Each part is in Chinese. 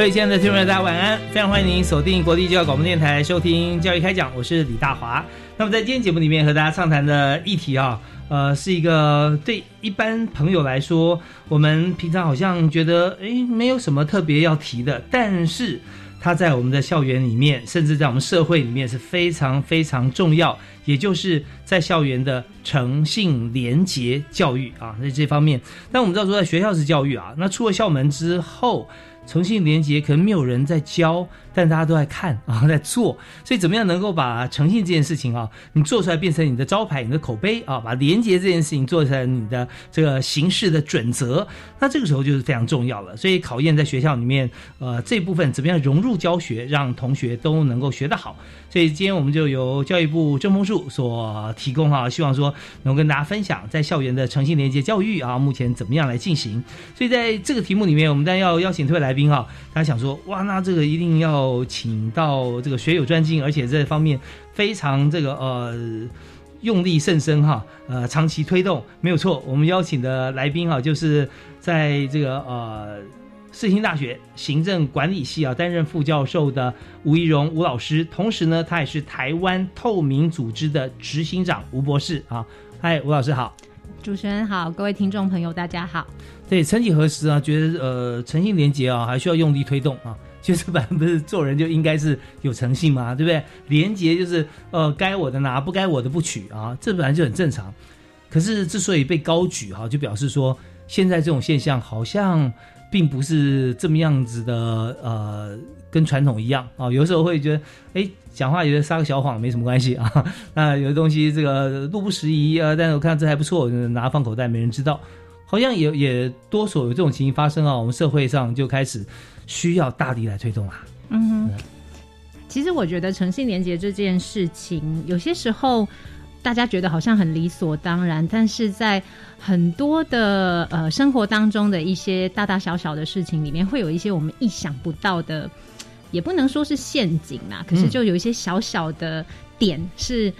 各位亲爱的听众们，大家晚安！非常欢迎您锁定国立教育广播电台收听《教育开讲》，我是李大华。那么在今天节目里面和大家畅谈的议题啊，呃，是一个对一般朋友来说，我们平常好像觉得诶没有什么特别要提的，但是它在我们的校园里面，甚至在我们社会里面是非常非常重要，也就是在校园的诚信廉洁教育啊，在这方面。但我们知道说，在学校是教育啊，那出了校门之后。诚信连接可能没有人在教，但大家都在看啊，在做。所以怎么样能够把诚信这件事情啊，你做出来变成你的招牌、你的口碑啊，把连接这件事情做成你的这个行事的准则，那这个时候就是非常重要了。所以考验在学校里面，呃，这部分怎么样融入教学，让同学都能够学得好。所以今天我们就由教育部郑风树所提供哈，希望说能跟大家分享在校园的诚信连接教育啊，目前怎么样来进行。所以在这个题目里面，我们当然要邀请这位来宾哈，大家想说哇，那这个一定要请到这个学有专精，而且这方面非常这个呃用力甚深哈，呃长期推动没有错。我们邀请的来宾哈，就是在这个呃。世新大学行政管理系啊，担任副教授的吴怡荣吴老师，同时呢，他也是台湾透明组织的执行长吴博士啊。嗨，吴老师好，主持人好，各位听众朋友大家好。对，曾几何时啊，觉得呃诚信连接啊，还需要用力推动啊。就是本来不是做人就应该是有诚信嘛，对不对？廉洁就是呃该我的拿，不该我的不取啊，这本来就很正常。可是之所以被高举哈，就表示说现在这种现象好像。并不是这么样子的，呃，跟传统一样啊。有时候会觉得，哎，讲话有点撒个小谎没什么关系啊。那有的东西这个路不拾遗啊，但是我看这还不错，拿放口袋没人知道，好像也也多所有这种情形发生啊。我们社会上就开始需要大力来推动啊。嗯，其实我觉得诚信廉洁这件事情，有些时候。大家觉得好像很理所当然，但是在很多的呃生活当中的一些大大小小的事情里面，会有一些我们意想不到的，也不能说是陷阱啦，可是就有一些小小的点是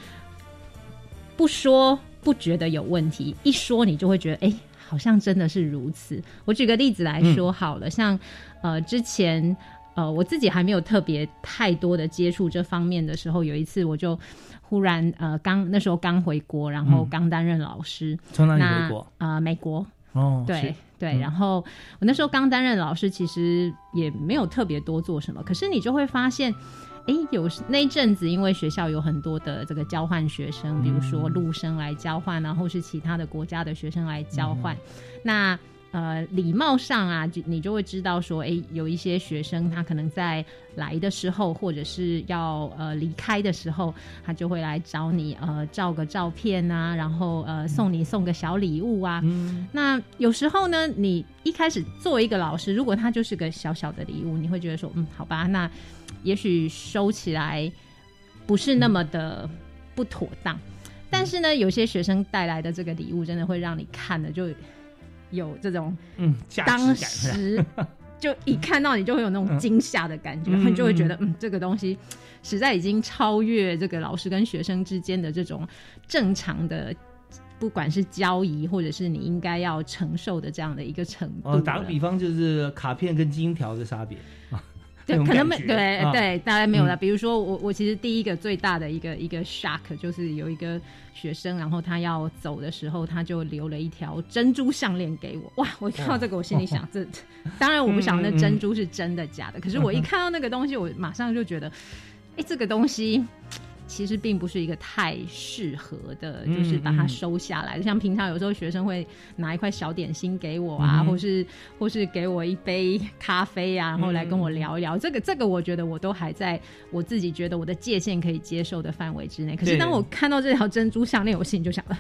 不说不觉得有问题，一说你就会觉得哎，好像真的是如此。我举个例子来说好了，像呃之前呃我自己还没有特别太多的接触这方面的时候，有一次我就。忽然，呃，刚那时候刚回国，然后刚担任老师。从哪里回国？啊，美国。哦，对对。然后我那时候刚担任老师，其实也没有特别多做什么。可是你就会发现，哎，有那一阵子，因为学校有很多的这个交换学生，比如说陆生来交换，然后是其他的国家的学生来交换。那呃，礼貌上啊，就你就会知道说，哎，有一些学生他可能在来的时候，或者是要呃离开的时候，他就会来找你呃照个照片啊，然后呃送你送个小礼物啊。嗯。那有时候呢，你一开始作为一个老师，如果他就是个小小的礼物，你会觉得说，嗯，好吧，那也许收起来不是那么的不妥当。但是呢，有些学生带来的这个礼物，真的会让你看的就。有这种，嗯，当时就一看到你就会有那种惊吓的感觉，你就会觉得，嗯，这个东西实在已经超越这个老师跟学生之间的这种正常的，不管是交易或者是你应该要承受的这样的一个程度。打个比方，就是卡片跟金条的差别啊。对，可能没对对，大概没有了。嗯比如说我我其实第一个最大的一个一个 shock 就是有一个学生，然后他要走的时候，他就留了一条珍珠项链给我。哇！我一看到这个，我心里想，这当然我不晓得那珍珠是真的假的，可是我一看到那个东西，我马上就觉得，哎，这个东西。其实并不是一个太适合的，嗯就是把它嗯收下来。像平常有时候学生会拿一块小点心给我啊，嗯或是或是给我一杯咖啡啊，然后来跟我聊一聊。这个这个，我觉得我都还在我自己觉得我的界限可以接受的范围之内。可是当我看到这条珍珠项链，我心里就想了，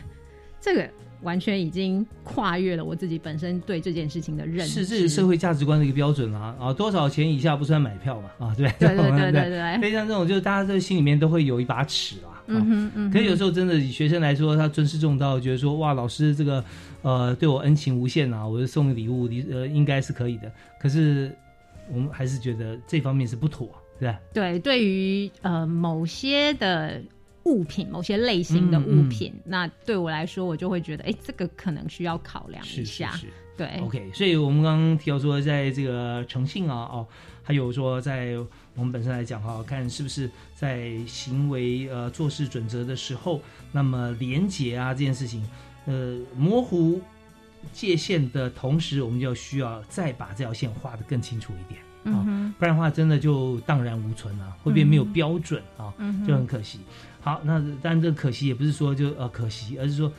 这个完全已经跨越了我自己本身对这件事情的认知。是这是社会价值观的一个标准啊啊，多少钱以下不算买票嘛啊，对不 对对对 对所以像这种，就是大家在心里面都会有一把尺啊。啊嗯哼嗯哼。可是有时候真的以学生来说，他尊师重道，觉得说哇，老师这个呃对我恩情无限啊，我就送个礼物，你呃应该是可以的。可是我们还是觉得这方面是不妥，对吧？对，对于呃某些的物品、某些类型的物品，那对我来说，我就会觉得，哎，这个可能需要考量一下。是。对 OK，所以我们刚刚提到说，在这个诚信啊，哦，还有说在我们本身来讲哈、看是不是在行为呃做事准则的时候，那么廉洁啊这件事情，呃模糊界限的同时，我们就要需要再把这条线画得更清楚一点啊，嗯，不然的话真的就荡然无存啊，会变没有标准啊，嗯就很可惜。好，那当然这可惜也不是说就呃可惜，而是说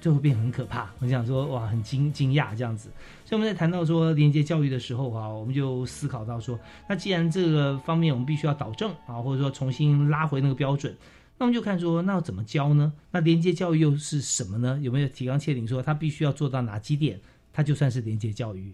就会变很可怕。我想说哇，很惊惊讶这样子。所以我们在谈到说连接教育的时候啊，我们就思考到说，那既然这个方面我们必须要导正啊，或者说重新拉回那个标准。那我们就看说，那要怎么教呢？那连接教育又是什么呢？有没有提纲挈领说它必须要做到哪几点，它就算是连接教育？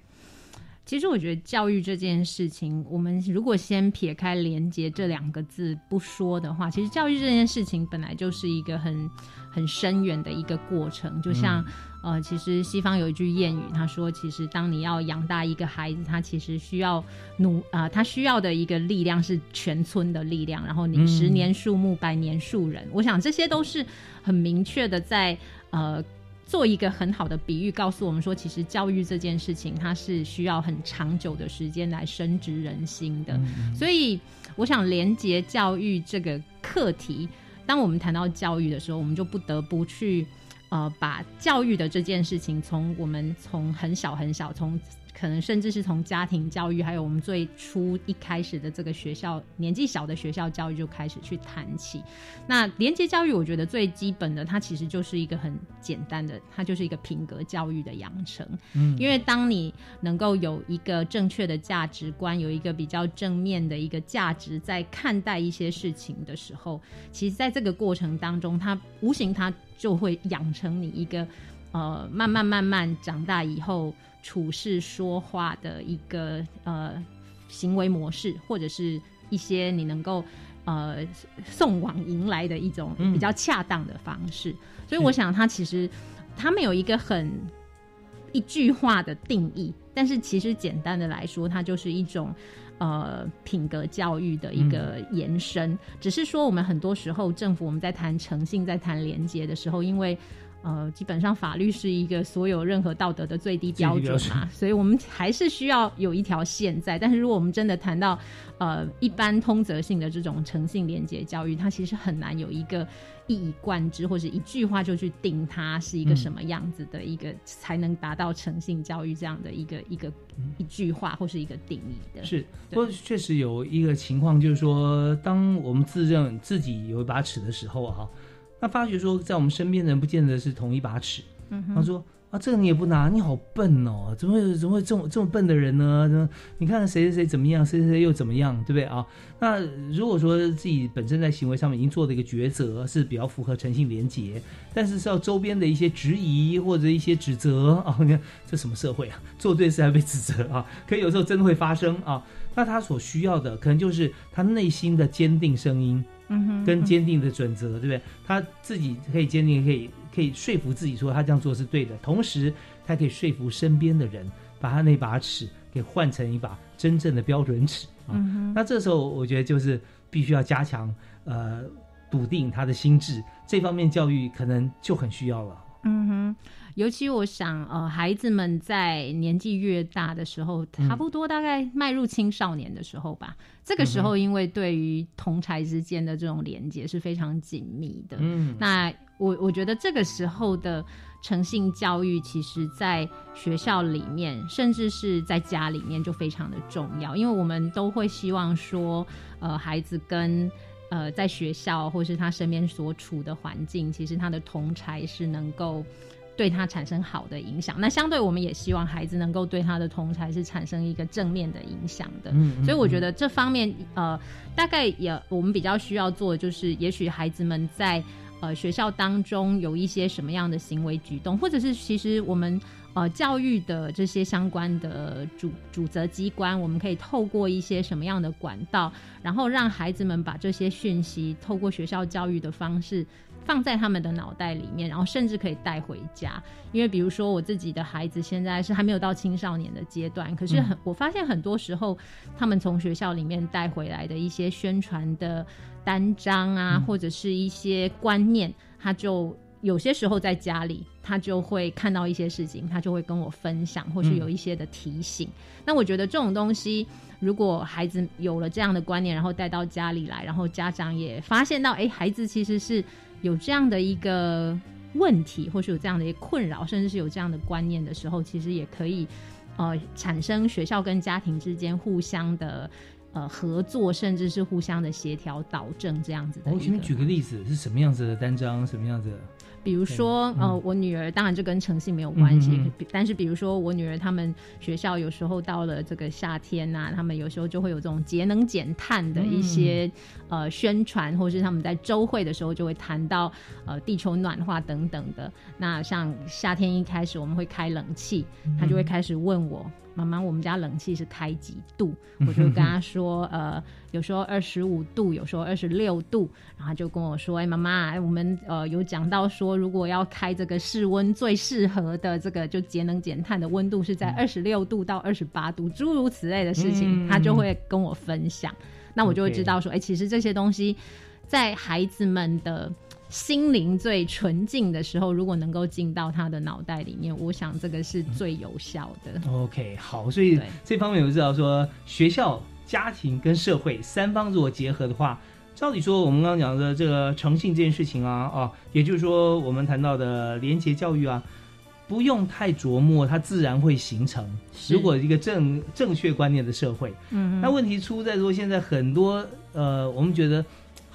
其实我觉得教育这件事情，我们如果先撇开“连接”这两个字不说的话，其实教育这件事情本来就是一个很很深远的一个过程。就像、呃，其实西方有一句谚语，他说，其实当你要养大一个孩子，他其实需要努啊、他需要的一个力量是全村的力量。然后你嗯十年树木，百年树人，我想这些都是很明确的在呃。做一个很好的比喻，告诉我们说，其实教育这件事情，它是需要很长久的时间来深植人心的。所以，我想连接教育这个课题，当我们谈到教育的时候，我们就不得不去呃，把教育的这件事情，从我们从很小很小，从可能甚至是从家庭教育，还有我们最初一开始的这个学校年纪小的学校教育就开始去谈起。那连接教育，我觉得最基本的，它其实就是一个很简单的，它就是一个品格教育的养成。嗯，因为当你能够有一个正确的价值观，有一个比较正面的一个价值，在看待一些事情的时候，其实在这个过程当中，它无形它就会养成你一个呃，慢慢慢慢长大以后处事说话的一个呃行为模式，或者是一些你能够。呃，送往迎来的一种嗯比较恰当的方式，所以我想，他其实他们有一个很一句话的定义，但是其实简单的来说，它就是一种呃品格教育的一个延伸。只是说，我们很多时候政府我们在谈诚信、在谈廉洁的时候，因为呃，基本上法律是一个所有任何道德的最低标准嘛，所以我们还是需要有一条线在。但是如果我们真的谈到呃一般通则性的这种诚信廉洁教育，它其实很难有一个一以贯之，或者一句话就去定它是一个什么样子的一个，才能达到诚信教育这样的一个一个一句话或是一个定义的。是，不过确实有一个情况，就是说，当我们自认自己有一把尺的时候啊，那发觉说，在我们身边的人不见得是同一把尺。嗯他说啊，这个你也不拿，你好笨哦，怎么会怎么会这么这么笨的人呢？怎么你看谁谁谁怎么样，谁谁谁又怎么样，对不对啊？那如果说自己本身在行为上面已经做了一个抉择，是比较符合诚信廉洁，但是是要周边的一些质疑或者一些指责啊，你看这什么社会啊？做对事还被指责啊？可有时候真的会发生啊。那他所需要的可能就是他内心的坚定声音，嗯，跟坚定的准则，对不对？他自己可以坚定，可以可以说服自己说他这样做是对的，同时他可以说服身边的人，把他那把尺给换成一把真正的标准尺啊。嗯，那这时候我觉得就是必须要加强呃笃定他的心智，这方面教育可能就很需要了。嗯哼，尤其我想，呃，孩子们在年纪越大的时候，差不多大概迈入青少年的时候吧。这个时候，因为对于同才之间的这种连接是非常紧密的。嗯，那我我觉得这个时候的诚信教育，其实在学校里面，甚至是在家里面就非常的重要，因为我们都会希望说，呃，孩子跟呃在学校或是他身边所处的环境，其实他的同才是能够。对他产生好的影响，那相对我们也希望孩子能够对他的同才是产生一个正面的影响的。嗯，所以我觉得这方面呃，大概也我们比较需要做的就是，也许孩子们在呃学校当中有一些什么样的行为举动，或者是其实我们呃教育的这些相关的主主责机关，我们可以透过一些什么样的管道，然后让孩子们把这些讯息透过学校教育的方式。放在他们的脑袋里面，然后甚至可以带回家。因为比如说，我自己的孩子现在是还没有到青少年的阶段，可是很我发现很多时候，他们从学校里面带回来的一些宣传的单张啊，或者是一些观念，他就有些时候在家里，他就会看到一些事情，他就会跟我分享，或是有一些的提醒。那我觉得这种东西，如果孩子有了这样的观念，然后带到家里来，然后家长也发现到，哎，孩子其实是。有这样的一个问题，或是有这样的一个困扰，甚至是有这样的观念的时候，其实也可以呃产生学校跟家庭之间互相的呃合作，甚至是互相的协调导正这样子的。我请你举个例子，是什么样子的单张，什么样子？比如说，呃，我女儿当然就跟诚信没有关系，但是比如说我女儿他们学校有时候到了这个夏天呐，他们有时候就会有这种节能减碳的一些呃宣传，或是他们在周会的时候就会谈到呃地球暖化等等的。那像夏天一开始我们会开冷气，他就会开始问我。妈妈，我们家冷气是开几度？我就跟他说，呃，有时候二十五度，有时候二十六度。然后他就跟我说，哎，妈妈，我们呃有讲到说，如果要开这个室温最适合的这个就节能减碳的温度是在二十六度到二十八度，诸如此类的事情，他就会跟我分享。那我就会知道说，哎，其实这些东西在孩子们的。心灵最纯净的时候，如果能够进到他的脑袋里面，我想这个是最有效的。OK，好，所以这方面我知道说，学校、家庭跟社会三方如果结合的话，照理说我们刚刚讲的这个诚信这件事情啊，啊，也就是说我们谈到的廉洁教育啊，不用太琢磨，它自然会形成。如果一个正正确观念的社会，嗯，那问题出在说现在很多呃，我们觉得。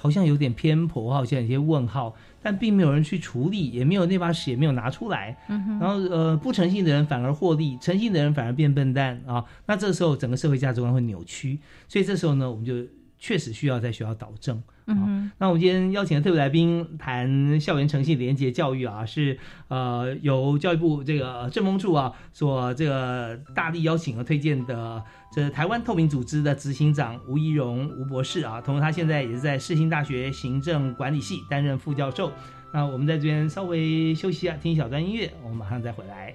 好像有点偏颇，好像有些问号，但并没有人去处理，也没有那把尺，也没有拿出来。然后呃，不诚信的人反而获利，诚信的人反而变笨蛋啊！那这时候整个社会价值观会扭曲，所以这时候呢，我们就确实需要在学校导正。嗯，那我们今天邀请的特别来宾谈校园诚信廉洁教育啊，是呃由教育部这个政风处啊所这个大力邀请和推荐的，台湾透明组织的执行长吴怡荣吴博士啊，同时他现在也是在世新大学行政管理系担任副教授。那我们在这边稍微休息一下，听一小段音乐，我们马上再回来。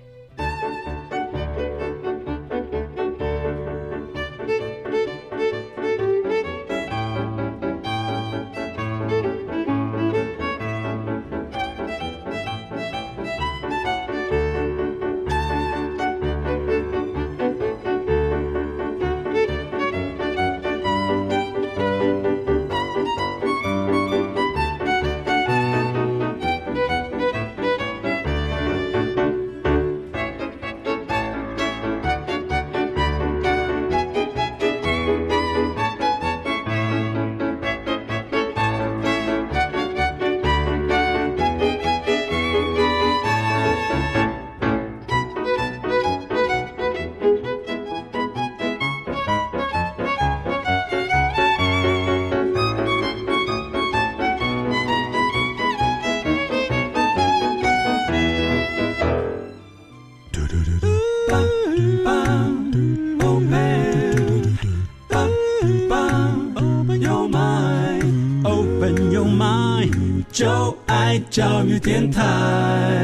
教育电台。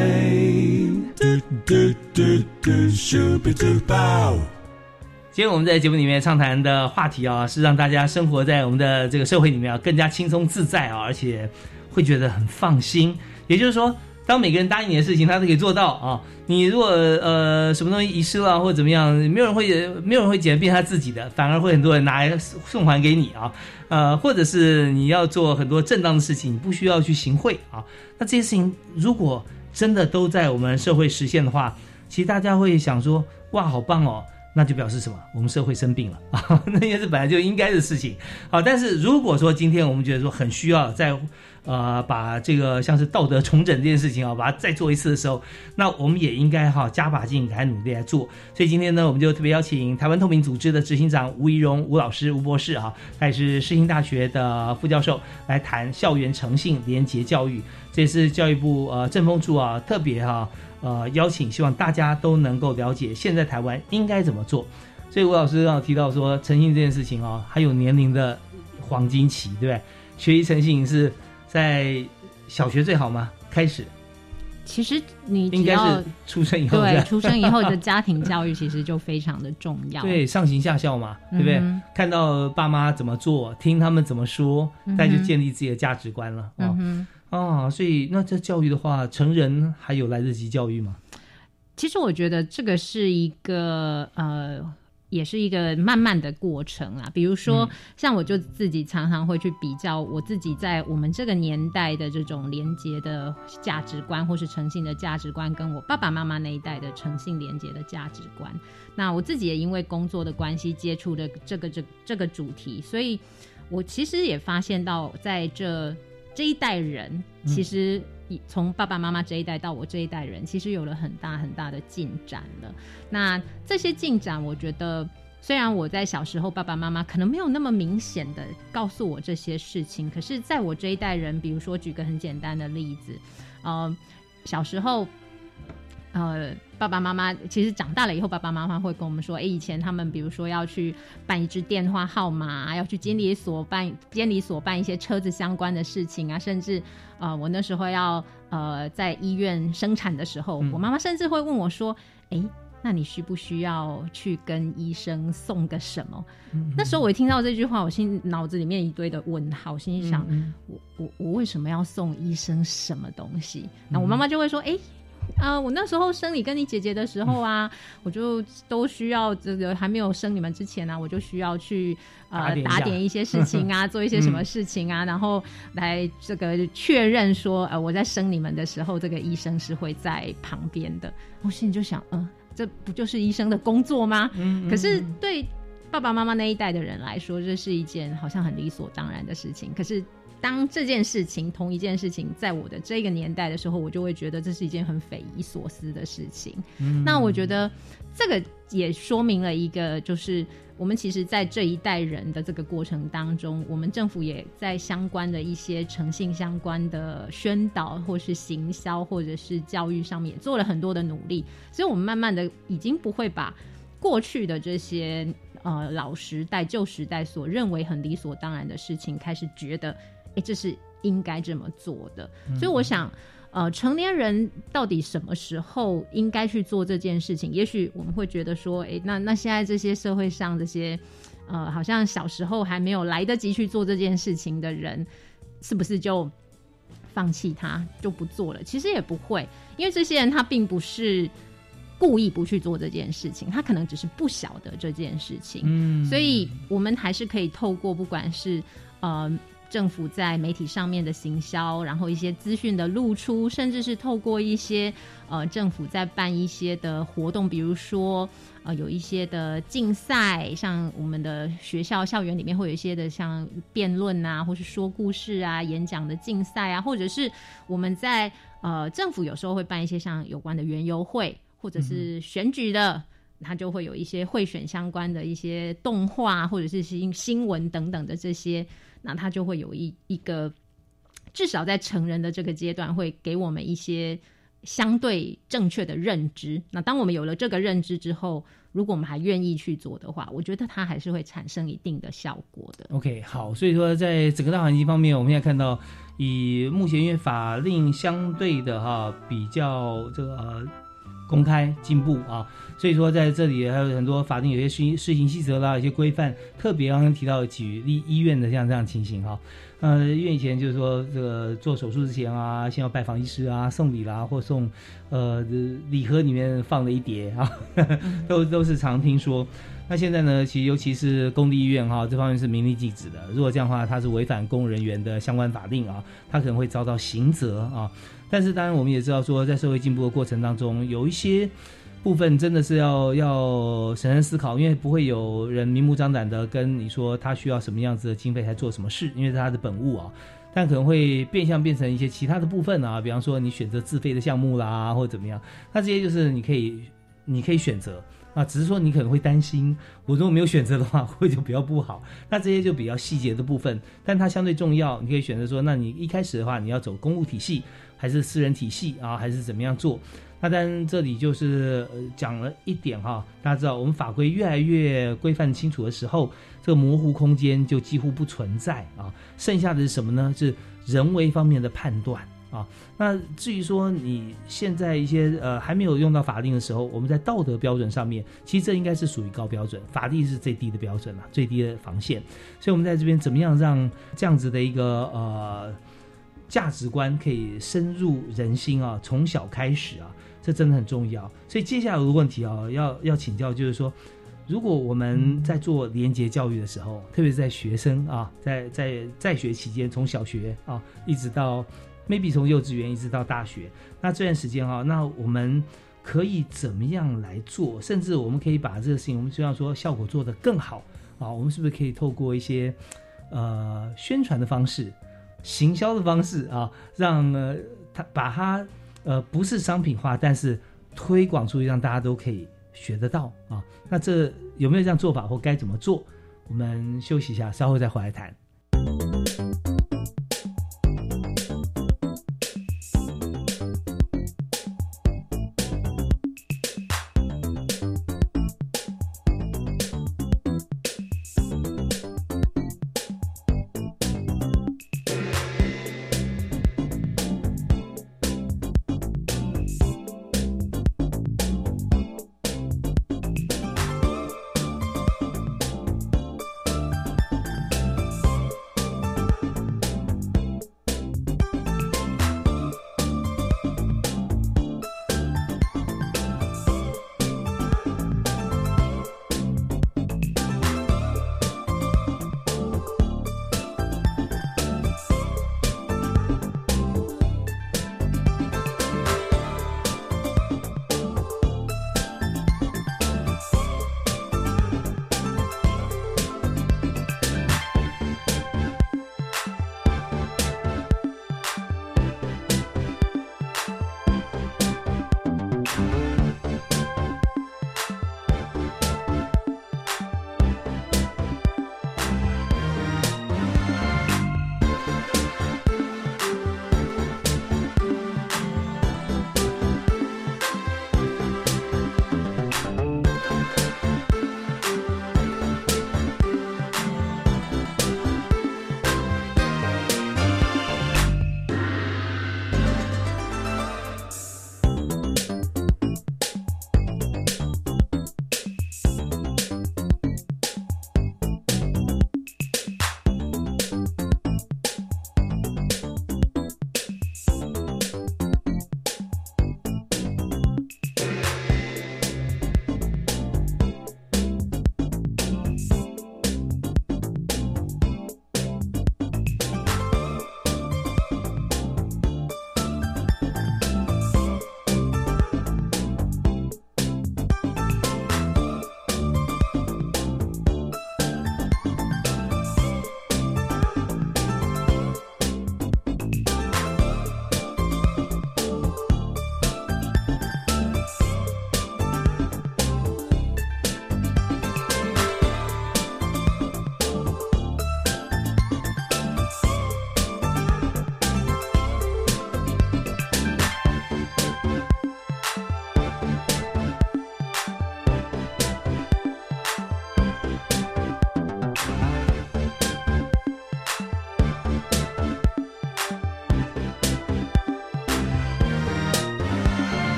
今天我们在节目里面畅谈的话题啊，是让大家生活在我们的这个社会里面啊，更加轻松自在啊，而且会觉得很放心。也就是说，当每个人答应你的事情，他都可以做到啊。你如果呃什么东西遗失了或者怎么样，没有人会没有人会捡变他自己的，反而会很多人拿来送还给你啊。呃，或者是你要做很多正当的事情，你不需要去行贿啊。那这些事情如果真的都在我们社会实现的话，其实大家会想说，哇，好棒哦。那就表示什么？我们社会生病了 啊！那也是本来就应该的事情。好，但是如果说今天我们觉得说很需要再呃把这个像是道德重整这件事情啊，把它再做一次的时候，那我们也应该哈加把劲来努力来做。所以今天呢，我们就特别邀请台湾透明组织的执行长吴怡荣吴老师吴博士哈，他也是世新大学的副教授，来谈校园诚信廉洁教育。这也是教育部呃政风处啊特别哈。呃，邀请希望大家都能够了解现在台湾应该怎么做。所以吴老师刚刚提到说，诚信这件事情哦，还有年龄的黄金期，对不对？学习诚信是在小学最好吗？开始？其实你应该是出生以后，对，出生以后的家庭教育其实就非常的重要。对，上行下效嘛，对不对？看到爸妈怎么做，听他们怎么说，再就建立自己的价值观了啊。啊，所以那这教育的话，成人还有来得及教育吗？其实我觉得这个是一个呃，也是一个慢慢的过程啊。比如说，像我就自己常常会去比较我自己在我们这个年代的这种廉洁的价值观，或是诚信的价值观，跟我爸爸妈妈那一代的诚信廉洁的价值观。那我自己也因为工作的关系接触的这个这这个主题，所以我其实也发现到在这。这一代人其实从爸爸妈妈这一代到我这一代人，其实有了很大很大的进展了。那这些进展，我觉得虽然我在小时候爸爸妈妈可能没有那么明显的告诉我这些事情，可是在我这一代人，比如说举个很简单的例子，呃，小时候。呃，爸爸妈妈其实长大了以后，爸爸妈妈会跟我们说，哎，以前他们比如说要去办一支电话号码，要去监理所办监理所办一些车子相关的事情啊，甚至呃，我那时候要呃在医院生产的时候，我妈妈甚至会问我说，哎，那你需不需要去跟医生送个什么？那时候我一听到这句话，我心脑子里面一堆的问号，心里想，我我我为什么要送医生什么东西？那我妈妈就会说，哎。啊，我那时候生你跟你姐姐的时候啊，我就都需要这个还没有生你们之前呢，我就需要去呃打点一些事情啊，做一些什么事情啊，然后来这个确认说呃我在生你们的时候，这个医生是会在旁边的。我心里就想，嗯，这不就是医生的工作吗？可是对爸爸妈妈那一代的人来说，这是一件好像很理所当然的事情。可是。当这件事情同一件事情在我的这个年代的时候，我就会觉得这是一件很匪夷所思的事情。那我觉得这个也说明了一个，就是我们其实，在这一代人的这个过程当中，我们政府也在相关的一些诚信相关的宣导，或是行销，或者是教育上面做了很多的努力。所以，我们慢慢的已经不会把过去的这些呃老时代、旧时代所认为很理所当然的事情，开始觉得。哎，这是应该这么做的，所以我想，呃，成年人到底什么时候应该去做这件事情？也许我们会觉得说，哎，那那现在这些社会上这些，呃，好像小时候还没有来得及去做这件事情的人，是不是就放弃他就不做了？其实也不会，因为这些人他并不是故意不去做这件事情，他可能只是不晓得这件事情。嗯，所以我们还是可以透过不管是呃。政府在媒体上面的行销，然后一些资讯的露出，甚至是透过一些呃政府在办一些的活动，比如说呃有一些的竞赛，像我们的学校校园里面会有一些的像辩论啊，或是说故事啊、演讲的竞赛啊，或者是我们在呃政府有时候会办一些像有关的园游会，或者是选举的，它就会有一些会选相关的一些动画或者是新新闻等等的这些。那他就会有一一个，至少在成人的这个阶段，会给我们一些相对正确的认知。那当我们有了这个认知之后，如果我们还愿意去做的话，我觉得它还是会产生一定的效果的。OK，好，所以说在整个大环境方面，我们现在看到，以目前因为法令相对的哈比较这个公开进步啊。所以说在这里还有很多法定有些施施行细则啦，一些规范，特别刚刚提到举例医院的像这样情形哈。呃，医院以前就是说这个做手术之前啊，先要拜访医师啊，送礼啦，或送呃礼盒里面放了一叠啊，都都是常听说。那现在呢，其实尤其是公立医院哈，这方面是明令禁止的。如果这样的话，它是违反公务人员的相关法令啊，它可能会遭到刑责啊。但是当然我们也知道说，在社会进步的过程当中，有一些部分真的是要要审慎思考，因为不会有人明目张胆的跟你说他需要什么样子的经费才做什么事，因为是他的本务啊。但可能会变相变成一些其他的部分啊，比方说你选择自费的项目啦，或者怎么样，那这些就是你可以你可以选择。啊，只是说你可能会担心，我如果没有选择的话，会就比较不好。那这些就比较细节的部分，但它相对重要。你可以选择说，那你一开始的话，你要走公务体系，还是私人体系啊，还是怎么样做？那但这里就是讲了一点哈，大家知道，我们法规越来越规范清楚的时候，这个模糊空间就几乎不存在啊。剩下的是什么呢？是人为方面的判断。啊，那至于说你现在一些呃还没有用到法令的时候，我们在道德标准上面，其实这应该是属于高标准，法律是最低的标准了，最低的防线。所以，我们在这边怎么样让这样子的一个呃价值观可以深入人心啊？从小开始啊，这真的很重要。所以，接下来的问题啊，要要请教，就是说，如果我们在做廉洁教育的时候，特别是在学生啊，在在在学期间，从小学啊一直到。Maybe 从幼稚园一直到大学，那这段时间哈，那我们可以怎么样来做？甚至我们可以把这个事情，我们希望说效果做得更好啊。我们是不是可以透过一些呃宣传的方式、行销的方式啊，让呃它把它呃不是商品化，但是推广出去，让大家都可以学得到啊？那这有没有这样做法，或该怎么做？我们休息一下，稍后再回来谈。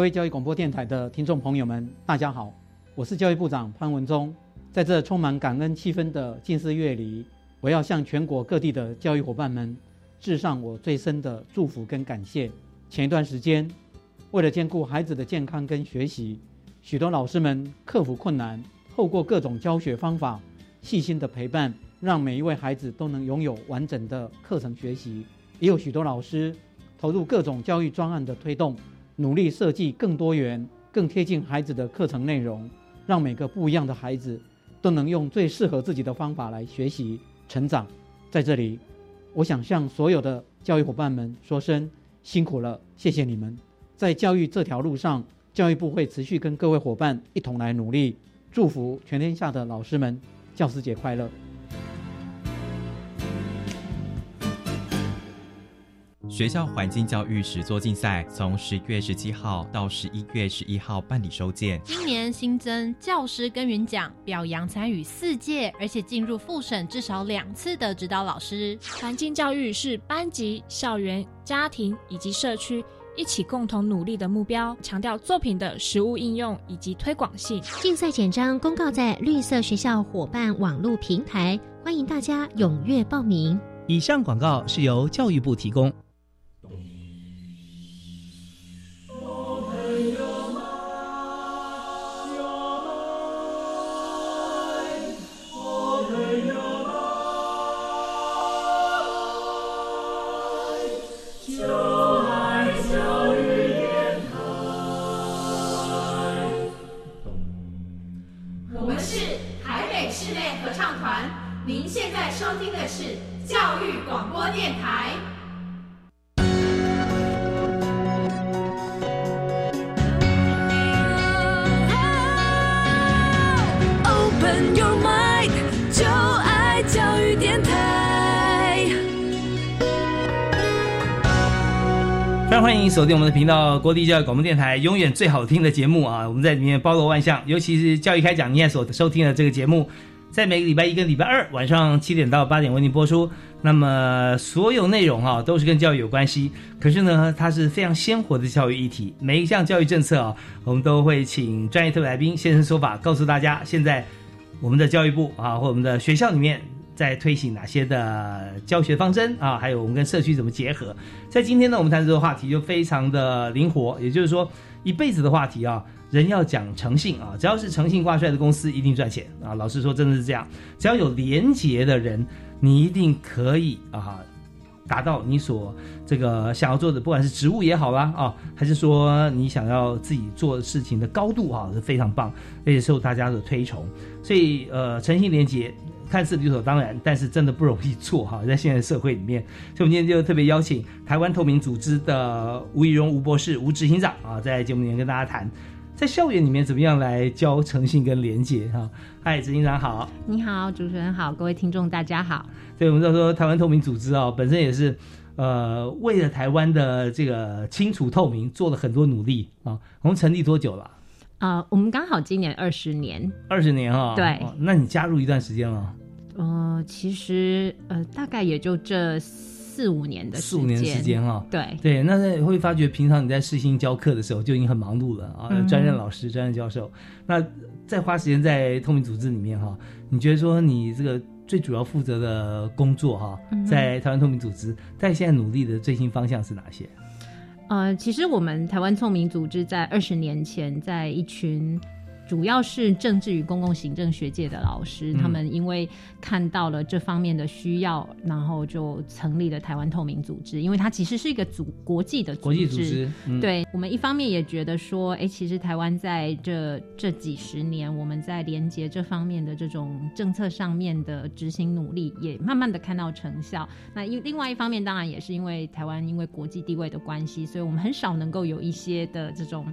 各位教育广播电台的听众朋友们，大家好，我是教育部长潘文忠。在这充满感恩气氛的近四月里，我要向全国各地的教育伙伴们致上我最深的祝福跟感谢。前一段时间，为了兼顾孩子的健康跟学习，许多老师们克服困难，透过各种教学方法，细心的陪伴，让每一位孩子都能拥有完整的课程学习。也有许多老师投入各种教育专案的推动，努力设计更多元、更贴近孩子的课程内容，让每个不一样的孩子都能用最适合自己的方法来学习成长。在这里，我想向所有的教育伙伴们说声辛苦了，谢谢你们。在教育这条路上，教育部会持续跟各位伙伴一同来努力，祝福全天下的老师们教师节快乐。学校环境教育实作竞赛从十月十七号到十一月十一号办理收件。今年新增教师耕耘奖，表扬参与四届而且进入复审至少两次的指导老师。环境教育是班级、校园、家庭以及社区一起共同努力的目标，强调作品的实物应用以及推广性。竞赛简章公告在绿色学校伙伴网络平台，欢迎大家踊跃报名。以上广告是由教育部提供。欢迎锁定我们的频道，国立教育广播电台，永远最好听的节目啊！我们在里面包罗万象，尤其是教育开讲，你现在所收听的这个节目，在每个礼拜一跟礼拜二晚上七点到八点为您播出。那么所有内容啊，都是跟教育有关系，可是呢，它是非常鲜活的教育议题。每一项教育政策啊，我们都会请专业特别来宾现身说法，告诉大家现在我们的教育部啊，或我们的学校里面在推行哪些的教学方针啊，还有我们跟社区怎么结合。在今天呢，我们谈这个话题就非常的灵活，也就是说，一辈子的话题啊，人要讲诚信啊，只要是诚信挂帅的公司，一定赚钱啊。老实说，真的是这样，只要有廉洁的人，你一定可以啊。达到你所这个想要做的，不管是职务也好啦啊，还是说你想要自己做事情的高度啊，是非常棒，而且受大家的推崇。所以呃，诚信廉洁看似理所当然，但是真的不容易做哈，在现在社会里面。所以我们今天就特别邀请台湾透明组织的吴怡荣吴博士吴执行长啊，在节目里面跟大家谈，在校园里面怎么样来教诚信跟廉洁哈。嗨，执行长好，你好，主持人好，各位听众大家好。对，我们都说台湾透明组织啊，本身也是呃为了台湾的这个清楚透明做了很多努力啊。我们成立多久了？啊、我们刚好今年二十年。二十年哈、对哦那你加入一段时间了，呃，其实呃，大概也就这四五年的四五年的时间哈、对。对，那会发觉平常你在试新教课的时候就已经很忙碌了啊，嗯。专任老师、专任教授，那再花时间在透明组织里面哈、你觉得说你这个最主要负责的工作哈、嗯在台湾透明组织，在现在努力的最新方向是哪些？呃，其实我们台湾透明组织在二十年前，在一群主要是政治与公共行政学界的老师，嗯他们因为看到了这方面的需要，然后就成立了台湾透明组织。因为它其实是一个组国际的国际组织嗯对我们一方面也觉得说，哎，其实台湾在这这几十年，我们在连接这方面的这种政策上面的执行努力，也慢慢的看到成效。那因另外一方面，当然也是因为台湾因为国际地位的关系，所以我们很少能够有一些的这种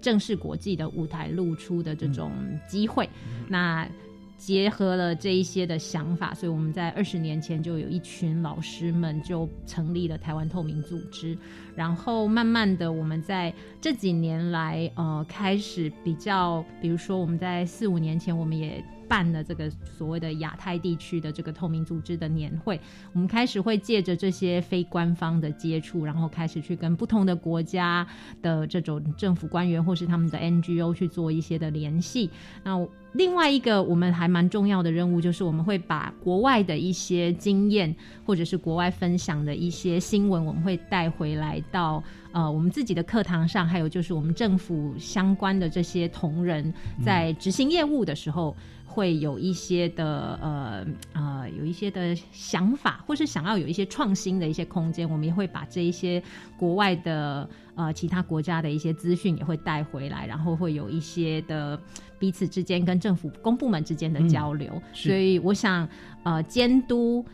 正式国际的舞台露出的这种机会。那结合了这一些的想法，所以我们在二十年前就有一群老师们就成立了台湾透明组织，然后慢慢的我们在这几年来，呃，开始比较，比如说我们在四五年前，我们也办了这个所谓的亚太地区的这个透明组织的年会，我们开始会借着这些非官方的接触，然后开始去跟不同的国家的这种政府官员或是他们的 NGO 去做一些的联系。那另外一个我们还蛮重要的任务，就是我们会把国外的一些经验，或者是国外分享的一些新闻，我们会带回来到呃我们自己的课堂上，还有就是我们政府相关的这些同仁在执行业务的时候。会有一些的呃呃有一些的想法，或是想要有一些创新的一些空间，我们也会把这一些国外的呃其他国家的一些资讯也会带回来，然后会有一些的彼此之间跟政府公部门之间的交流。所以我想呃监督。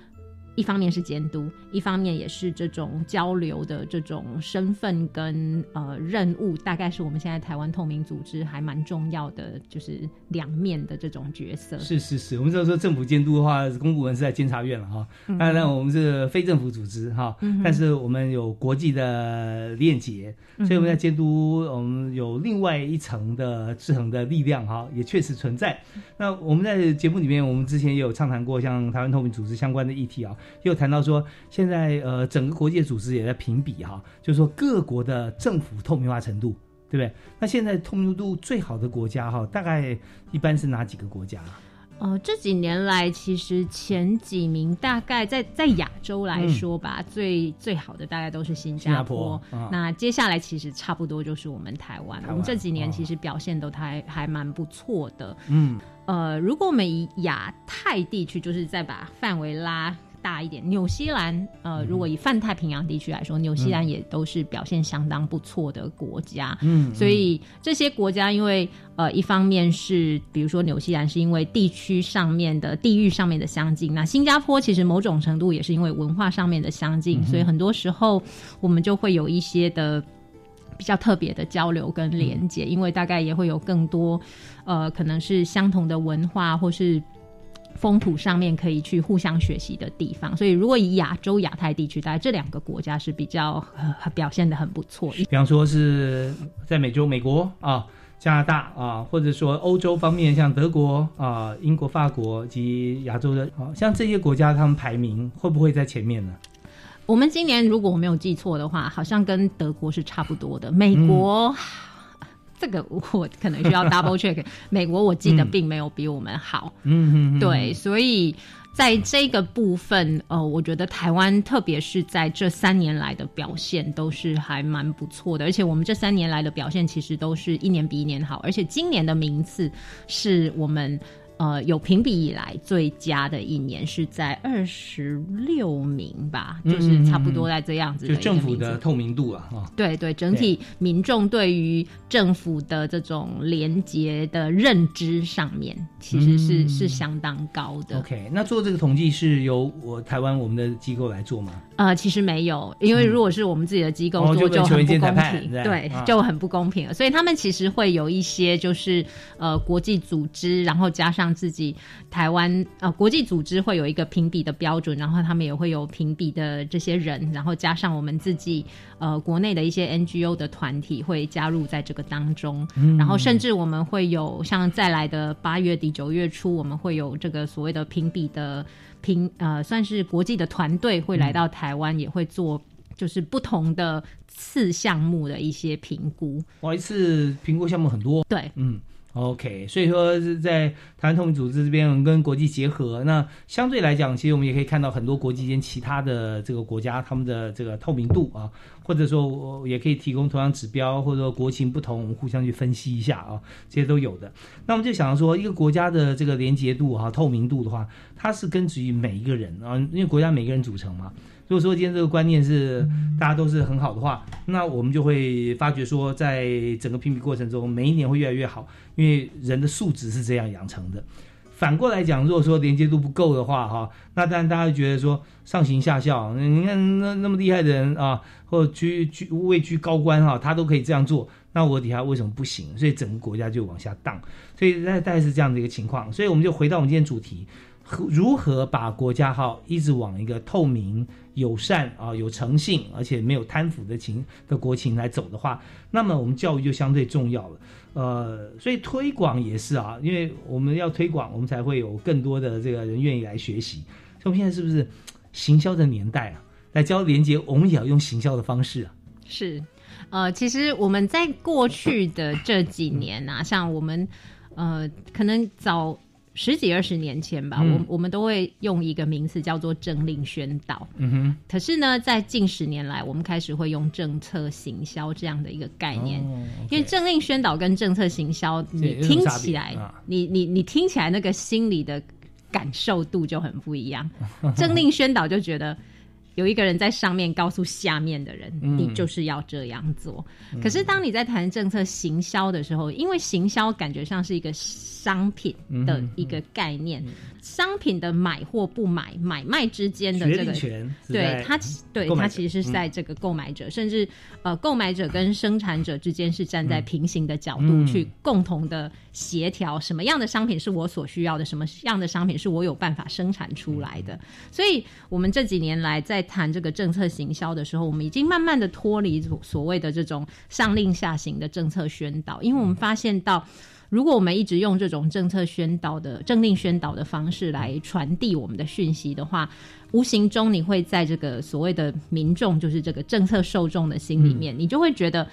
一方面是监督，一方面也是这种交流的这种身份跟呃任务，大概是我们现在台湾透明组织还蛮重要的，就是两面的这种角色。是是是，我们知道说政府监督的话，公部门是在监察院了哈。当然，我们是非政府组织哈，但是我们有国际的链接，所以我们在监督，我们有另外一层的制衡的力量哈，也确实存在。那我们在节目里面，我们之前也有畅谈过像台湾透明组织相关的议题啊。又谈到说，现在呃，整个国际组织也在评比哈，就是说各国的政府透明化程度，对不对？那现在透明度最好的国家哈，大概一般是哪几个国家？呃，这几年来，其实前几名大概在在亚洲来说吧，最最好的大概都是新加坡。那接下来其实差不多就是我们台湾。我们这几年其实表现都还还蛮不错的。嗯，呃，如果我们以亚太地区，就是再把范围拉。大一点，纽西兰，呃，如果以泛太平洋地区来说，纽西兰也都是表现相当不错的国家。嗯，所以这些国家，因为呃，一方面是比如说纽西兰是因为地区上面的地域上面的相近，那新加坡其实某种程度也是因为文化上面的相近，所以很多时候我们就会有一些的比较特别的交流跟连接，因为大概也会有更多呃，可能是相同的文化或是。风土上面可以去互相学习的地方，所以如果以亚洲、亚太地区，大概这两个国家是比较表现的很不错。比方说是在美洲，美国啊、加拿大啊，或者说欧洲方面，像德国啊、英国、法国及亚洲的啊，像这些国家，他们排名会不会在前面呢？我们今年如果我没有记错的话，好像跟德国是差不多的。美国。这个我可能需要 double check。美国我记得并没有比我们好，嗯，对，所以在这个部分，呃，我觉得台湾特别是在这三年来的表现都是还蛮不错的，而且我们这三年来的表现其实都是一年比一年好，而且今年的名次是我们。呃，有评比以来最佳的一年是在二十六名吧，就是差不多在这样子。就政府的透明度啊，哈。对对，整体民众对于政府的这种廉洁的认知上面，其实是是相当高的。OK，那做这个统计是由我台湾我们的机构来做吗？呃，其实没有，因为如果是我们自己的机构做，就很不公平，对，就很不公平了。所以他们其实会有一些就是呃国际组织，然后加上自己台湾呃国际组织会有一个评比的标准，然后他们也会有评比的这些人，然后加上我们自己呃国内的一些 NGO 的团体会加入在这个当中，然后甚至我们会有像再来的八月底九月初，我们会有这个所谓的评比的。评呃，算是国际的团队会来到台湾，也会做就是不同的次项目的一些评估。哇，一次评估项目很多。对，嗯。OK，所以说是在台湾透明组织这边跟国际结合，那相对来讲，其实我们也可以看到很多国际间其他的这个国家他们的这个透明度啊，或者说我也可以提供同样指标，或者说国情不同，我们互相去分析一下啊，这些都有的。那我们就想到说，一个国家的这个连结度哈、透明度的话，它是根植于每一个人啊，因为国家每个人组成嘛。如果说今天这个观念是大家都是很好的话，那我们就会发觉说，在整个评比过程中，每一年会越来越好，因为人的素质是这样养成的。反过来讲，如果说连接度不够的话，哈，那当然大家觉得说上行下效，你看那那么厉害的人啊，或居居位居高官哈，他都可以这样做，那我底下为什么不行？所以整个国家就往下荡。所以大大概是这样的一个情况。所以我们就回到我们今天主题。如何把国家号一直往一个透明、友善啊、有诚信，而且没有贪腐的情的国情来走的话，那么我们教育就相对重要了。呃，所以推广也是啊，因为我们要推广，我们才会有更多的这个人愿意来学习。所以现在是不是行销的年代啊？来教连接，我们也要用行销的方式啊。是，呃，其实我们在过去的这几年啊，像我们呃，可能早十几二十年前吧，嗯。我我们都会用一个名词叫做政令宣导。嗯哼，可是呢，在近十年来，我们开始会用政策行销这样的一个概念，哦因为政令宣导跟政策行销，你听起来，啊。你你你听起来那个心理的感受度就很不一样。政令宣导就觉得有一个人在上面告诉下面的人，嗯。你就是要这样做。嗯。可是当你在谈政策行销的时候，因为行销感觉上是一个商品的嗯一个概念，商品的买或不买、买卖之间的这个权对它其对它其实是嗯。在这个购买者，甚至呃购买者跟生产者之间是站在平行的角度嗯。去共同的协调，什么样的商品是我所需要的，什么样的商品是我有办法生产出来的。所以，我们这几年来在谈这个政策行销的时候，我们已经慢慢的脱离所所谓的这种上令下行的政策宣导，因为我们发现到。如果我们一直用这种政策宣导的政令宣导的方式来传递我们的讯息的话，无形中你会在这个所谓的民众，就是这个政策受众的心里面，你就会觉得，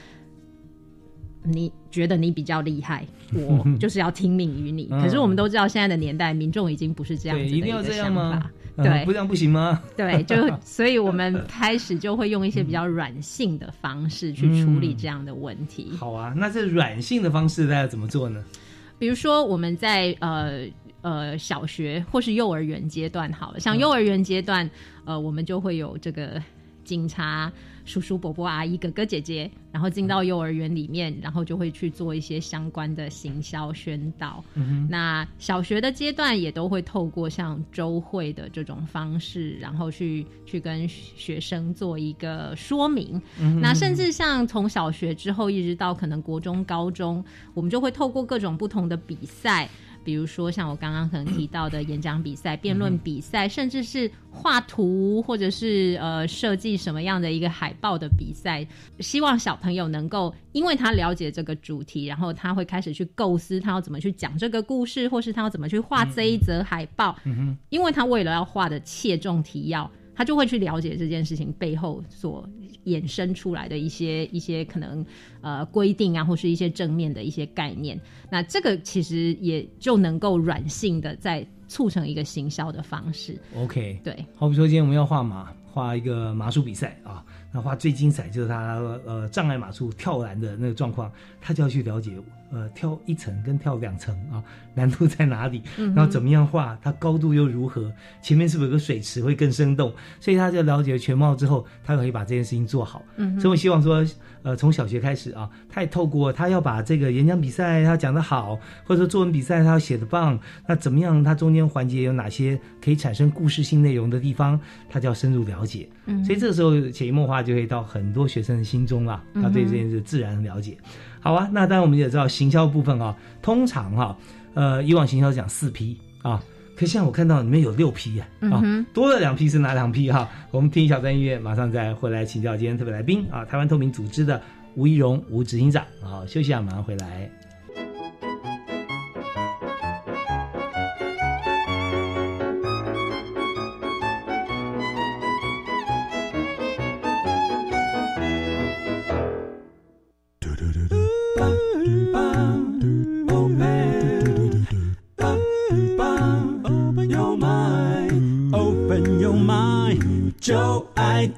你觉得你比较厉害，我就是要听命于你。嗯可是我们都知道，现在的年代，民众已经不是这样子，的一定要个这样吗想法？嗯对，不这样不行吗？对，就所以我们开始就会用一些比较软性的方式去处理这样的问题。好啊，那这软性的方式大家怎么做呢？比如说我们在呃呃小学或是幼儿园阶段好了，像嗯幼儿园阶段，呃，我们就会有这个警察叔叔、伯伯、阿姨、哥哥、姐姐，然后进到幼儿园里面，然后就会去做一些相关的行销宣导。嗯那小学的阶段也都会透过像周会的这种方式，然后去去跟学生做一个说明。嗯那甚至像从小学之后一直到可能国中、高中，我们就会透过各种不同的比赛。比如说，像我刚刚可能提到的演讲比赛、辩论比赛，甚至是画图，或者是呃设计什么样的一个海报的比赛，希望小朋友能够，因为他了解这个主题，然后他会开始去构思他要怎么去讲这个故事，或是他要怎么去画这一则海报。因为他为了要画的切中题要，他就会去了解这件事情背后所衍生出来的一些一些可能呃规定啊，或是一些正面的一些概念。那这个其实也就能够软性的在促成一个行销的方式。OK，对，好比说今天我们要画马，画一个马术比赛啊，那画最精彩就是他呃障碍马术跳栏的那个状况，他就要去了解呃跳一层跟跳两层啊 难度在哪里，嗯然后怎么样画，它高度又如何，前面是不是有个水池会更生动，所以他就了解全貌之后，他可以把这件事情做好。嗯所以我希望说，呃，从小学开始啊，他也透过他要把这个演讲比赛他讲得好，或者说作文比赛他要写得棒，那怎么样？他中间环节有哪些可以产生故事性内容的地方，他就要深入了解。嗯所以这个时候潜移默化就会到很多学生的心中啊，他对这件事自然了解。好啊，那当然我们也知道行销部分啊，通常哈、呃，以往行销讲四批啊。可现在我看到里面有六批呀、啊，嗯多了两批是哪两批哈、我们听一小段音乐，马上再回来请教今天特别来宾啊，台湾透明组织的吴一荣吴执行长啊，休息一下，马上回来。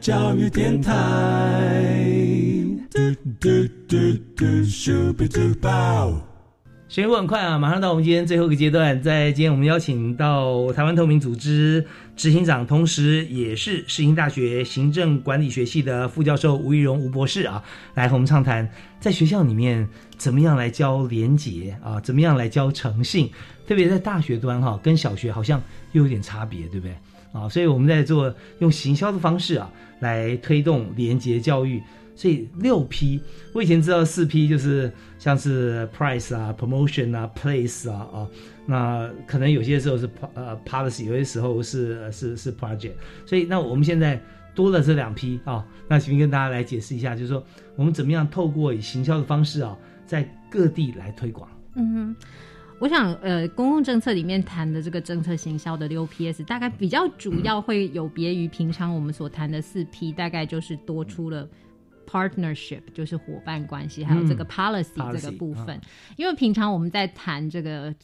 教育电台。嘟嘟嘟嘟，Super Duper。时间很快啊，马上到我们今天最后一个阶段。在今天，我们邀请到台湾透明组织执行长，同时也是世新大学行政管理学系的副教授吴玉荣吴博士啊，来和我们畅谈在学校里面怎么样来教廉洁啊，怎么样来教诚信，特别在大学端哈、跟小学好像又有点差别，对不对？啊，所以我们在做用行销的方式啊，来推动廉洁教育。所以六 P，我以前知道四 P 就是像是 price 啊、promotion 啊、place 啊啊，那可能有些时候是呃 policy，有些时候是是是 project，所以那我们现在多了这两批啊，那请跟大家来解释一下，就是说我们怎么样透过以行销的方式啊，在各地来推广。嗯哼。我想，呃，公共政策里面谈的这个政策行销的六 PS，大概比较主要会有别于平常我们所谈的四 P，大概就是多出了 partnership，就是伙伴关系，还有这个 policy 这个部分。因为平常我们在谈这个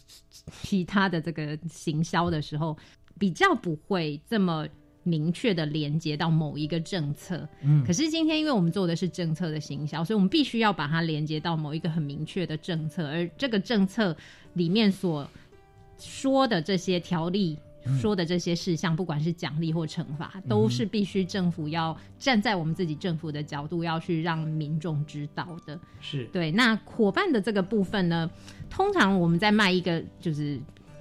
其他的这个行销的时候，比较不会这么。明确的连接到某一个政策，嗯，可是今天因为我们做的是政策的行销，所以我们必须要把它连接到某一个很明确的政策，而这个政策里面所说的这些条例、说的这些事项，不管是奖励或惩罚，都是必须政府要站在我们自己政府的角度要去让民众知道的。是对。那伙伴的这个部分呢，通常我们在卖一个就是。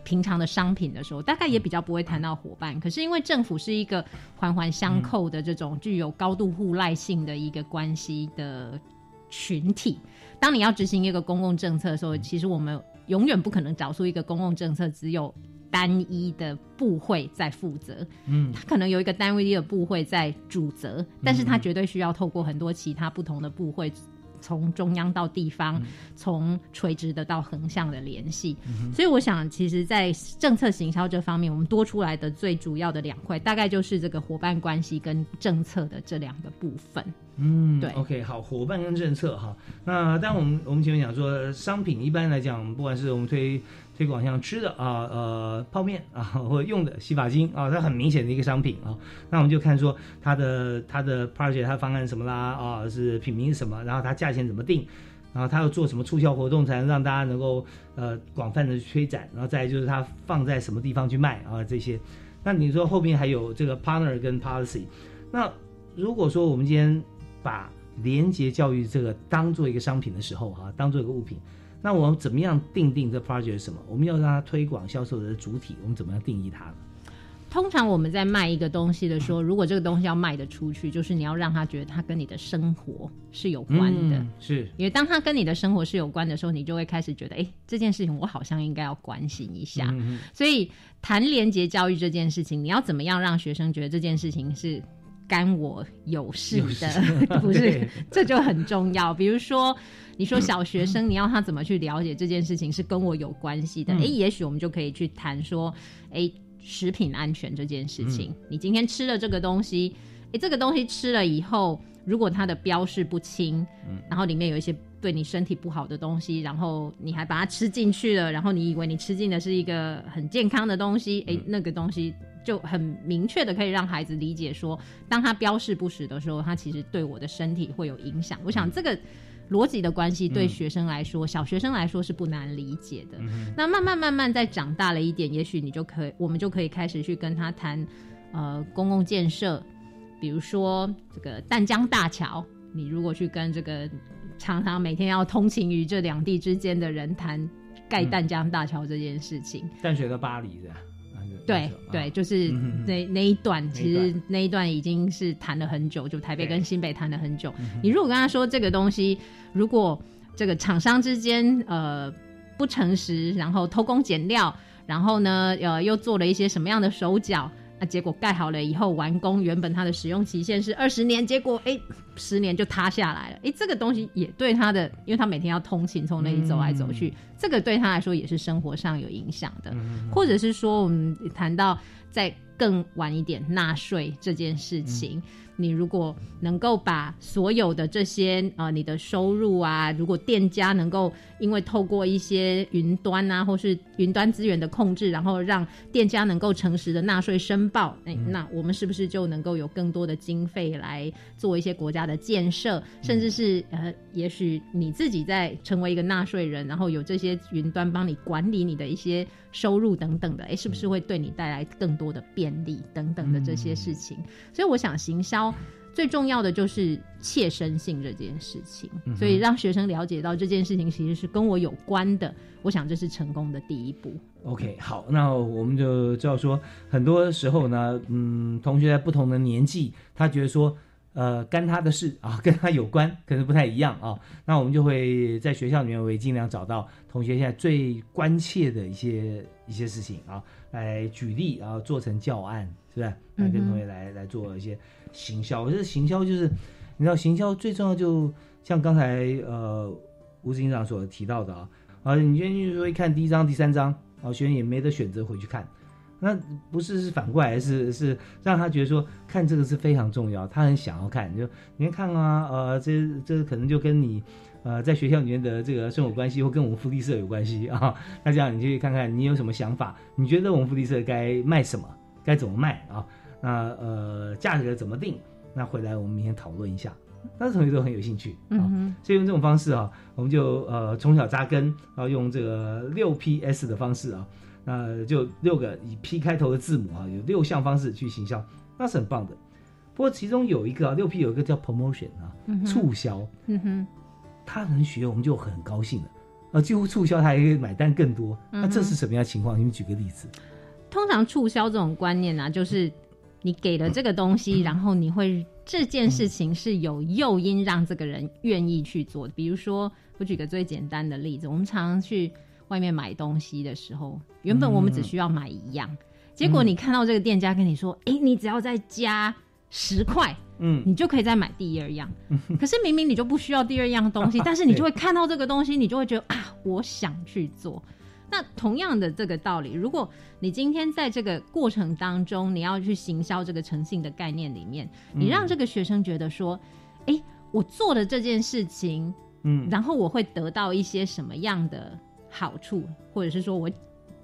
平常的商品的时候，大概也比较不会谈到伙伴。可是因为政府是一个环环相扣的这种具有高度互赖性的一个关系的群体，当你要执行一个公共政策的时候，其实我们永远不可能找出一个公共政策只有单一的部会在负责。嗯，他可能有一个单位的部会在主责，但是他绝对需要透过很多其他不同的部会。从中央到地方，从垂直的到横向的联系，所以我想，其实，在政策行销这方面，我们多出来的最主要的两块，大概就是这个伙伴关系跟政策的这两个部分。嗯，对，OK，好，伙伴跟政策哈。那当然，我们我们前面讲说，商品一般来讲，不管是我们推。推广像吃的啊，呃，泡面啊，或用的洗发精啊，它很明显的一个商品啊。那我们就看说它的它的 project 它方案什么啦啊，是品名是什么，然后它价钱怎么定，然后它要做什么促销活动才能让大家能够呃广泛的去推展，然后再就是它放在什么地方去卖啊这些。那你说后面还有这个 partner 跟 policy，那如果说我们今天把廉洁教育这个当做一个商品的时候哈，当做一个物品。那我们怎么样定定这 project 是什么？我们要让它推广销售的主体，我们怎么样定义它？通常我们在卖一个东西的时候，如果这个东西要卖得出去，就是你要让他觉得它跟你的生活是有关的。是，因为当他跟你的生活是有关的时候，你就会开始觉得，哎，这件事情我好像应该要关心一下。所以谈连接教育这件事情，你要怎么样让学生觉得这件事情是？干我有事的，不是，这就很重要。比如说，你说小学生，你要他怎么去了解这件事情是跟我有关系的？哎，也许我们就可以去谈说，哎，食品安全这件事情。你今天吃了这个东西，哎，这个东西吃了以后，如果它的标示不清，嗯然后里面有一些对你身体不好的东西，然后你还把它吃进去了，然后你以为你吃进的是一个很健康的东西，哎，那个东西。就很明确的可以让孩子理解说，当他标示不实的时候，他其实对我的身体会有影响。我想这个逻辑的关系对学生来说，小学生来说是不难理解的。那慢慢慢慢再长大了一点，也许你就可以，我们就可以开始去跟他谈呃公共建设，比如说这个淡江大桥，你如果去跟这个常常每天要通勤于这两地之间的人谈盖淡江大桥这件事情，淡水到巴黎的。对对，就是那那一段，其实那一段已经是谈了很久，就台北跟新北谈了很久。你如果跟他说这个东西，如果这个厂商之间呃不诚实，然后偷工减料，然后呢呃又做了一些什么样的手脚？那结果盖好了以后完工，原本它的使用期限是二十年，结果哎，十年就塌下来了。哎，这个东西也对他的，因为他每天要通勤从那里走来走去，这个对他来说也是生活上有影响的。或者是说，我们谈到在更晚一点纳税这件事情。你如果能够把所有的这些呃你的收入啊，如果店家能够因为透过一些云端啊，或是云端资源的控制，然后让店家能够诚实的纳税申报，哎，那我们是不是就能够有更多的经费来做一些国家的建设，甚至是呃，也许你自己在成为一个纳税人，然后有这些云端帮你管理你的一些收入等等的，哎，是不是会对你带来更多的便利等等的这些事情？所以我想行销。最重要的就是切身性这件事情，所以让学生了解到这件事情其实是跟我有关的。我想这是成功的第一步。OK，好，那我们就知道说，很多时候呢，嗯，同学在不同的年纪，他觉得说，呃干他的事啊，跟他有关，可能不太一样啊。那我们就会在学校里面，我也尽量找到同学现在最关切的一些一些事情啊，来举例然后，做成教案，是不是？来跟同学来来做一些行销。我觉得行销就是，你知道，行销最重要就像刚才呃吴警长所提到的啊，啊，你愿意会看第一章、第三章，啊，学员也没得选择回去看。那不是是反过来，是是让他觉得说看这个是非常重要，他很想要看。就你看啊，呃，这这可能就跟你呃在学校里面的这个生活关系，或跟我们福利社有关系啊。那这样你去看看，你有什么想法？你觉得我们福利社该卖什么？该怎么卖啊？那呃价格怎么定？那回来我们明天讨论一下。那同学都很有兴趣啊，所以用这种方式啊，我们就呃从小扎根，然后用这个六 P S 的方式啊。那就六个以 P 开头的字母啊，有六项方式去行销，那是很棒的。不过其中有一个啊，六 P 有一个叫 promotion 啊，促销。嗯哼，他能学，我们就很高兴了。啊，几乎促销他也可以买单更多。那这是什么样情况？你们举个例子。通常促销这种观念啊，就是你给了这个东西，然后你会这件事情是有诱因让这个人愿意去做。比如说，我举个最简单的例子，我们常常去。外面买东西的时候，原本我们只需要买一样，结果你看到这个店家跟你说：“哎，你只要再加十块，嗯，你就可以再买第二样。”可是明明你就不需要第二样东西，但是你就会看到这个东西，你就会觉得啊，我想去做。那同样的这个道理，如果你今天在这个过程当中，你要去行销这个诚信的概念里面，你让这个学生觉得说：“哎，我做了这件事情，嗯，然后我会得到一些什么样的？”好处，或者是说我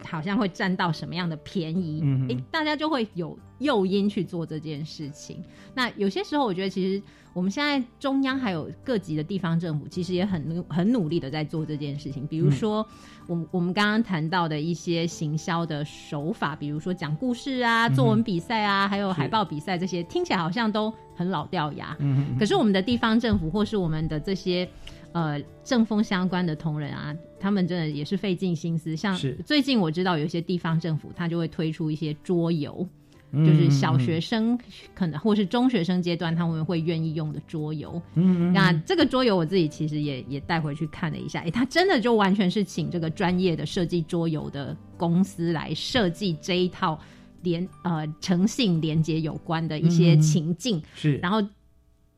好像会占到什么样的便宜，哎，大家就会有诱因去做这件事情。那有些时候，我觉得其实我们现在中央还有各级的地方政府，其实也很很努力的在做这件事情。比如说，我我们刚刚谈到的一些行销的手法，比如说讲故事啊、作文比赛啊，还有海报比赛这些，听起来好像都很老掉牙。嗯可是我们的地方政府或是我们的这些。呃，政风相关的同仁啊，他们真的也是费尽心思。像最近我知道有些地方政府，他就会推出一些桌游，就是小学生可能或是中学生阶段他们会愿意用的桌游。嗯，那这个桌游我自己其实也也带回去看了一下，哎，他真的就完全是请这个专业的设计桌游的公司来设计这一套连呃诚信连接有关的一些情境，是，然后。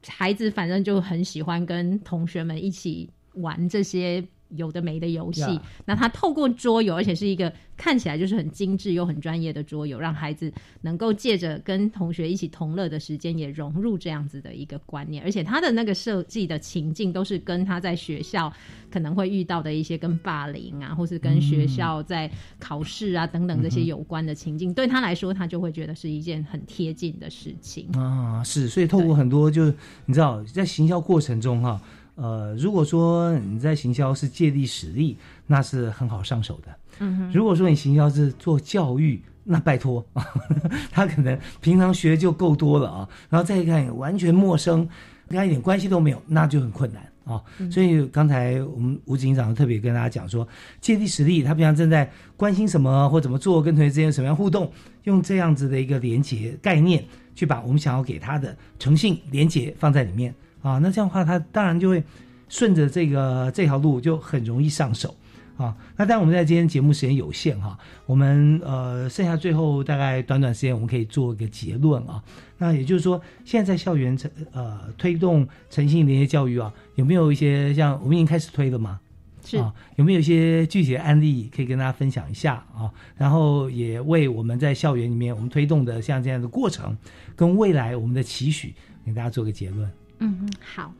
孩子反正就很喜欢跟同学们一起玩这些有的没的游戏。那他透过桌游，而且是一个看起来就是很精致又很专业的桌游，让孩子能够借着跟同学一起同乐的时间，也融入这样子的一个观念。而且他的那个设计的情境，都是跟他在学校可能会遇到的一些跟霸凌啊，或是跟学校在考试啊等等这些有关的情境，对他来说，他就会觉得是一件很贴近的事情啊。是，所以透过很多，就是你知道，在行销过程中哈。呃，如果说你在行销是借力使力，那是很好上手的。嗯哼，如果说你行销是做教育，那拜托，他可能平常学就够多了啊，然后再一看完全陌生，跟他一点关系都没有，那就很困难啊。所以刚才我们吴警长特别跟大家讲说，借力使力，他平常正在关心什么或怎么做，跟同学之间什么样互动，用这样子的一个连结概念，去把我们想要给他的诚信连结放在里面。啊，那这样的话，他当然就会顺着这个这条路就很容易上手啊。那当然，我们在今天节目时间有限哈，我们呃剩下最后大概短短时间，我们可以做一个结论啊。那也就是说，现在在校园成呃推动诚信连接教育啊，有没有一些像我们已经开始推了吗？是啊，有没有一些具体的案例可以跟大家分享一下啊？然后也为我们在校园里面我们推动的像这样的过程跟未来我们的期许，给大家做个结论。嗯，好，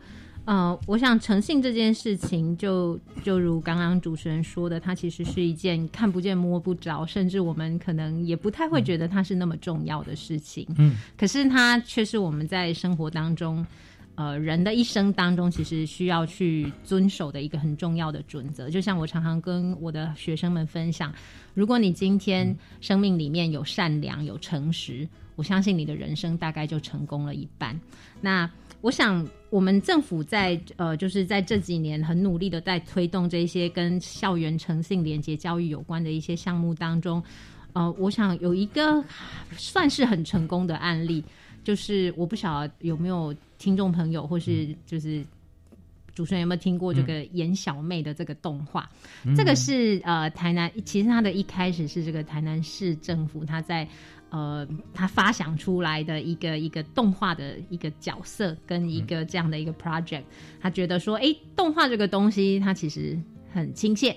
呃，我想诚信这件事情，就就如刚刚主持人说的，它其实是一件看不见摸不着，甚至我们可能也不太会觉得它是那么重要的事情。嗯，可是它却是我们在生活当中，呃，人的一生当中，其实需要去遵守的一个很重要的准则。就像我常常跟我的学生们分享，如果你今天生命里面有善良、有诚实，我相信你的人生大概就成功了一半。那我想，我们政府在呃，就是在这几年很努力的在推动这些跟校园诚信廉洁教育有关的一些项目当中，呃，我想有一个算是很成功的案例，就是我不晓得有没有听众朋友或是就是。主持人有没有听过这个演小妹的这个动画？嗯这个是呃台南，其实它的一开始是这个台南市政府他在呃他发想出来的一个一个动画的一个角色跟一个这样的一个 project，他觉得说，哎，动画这个东西它其实很亲切，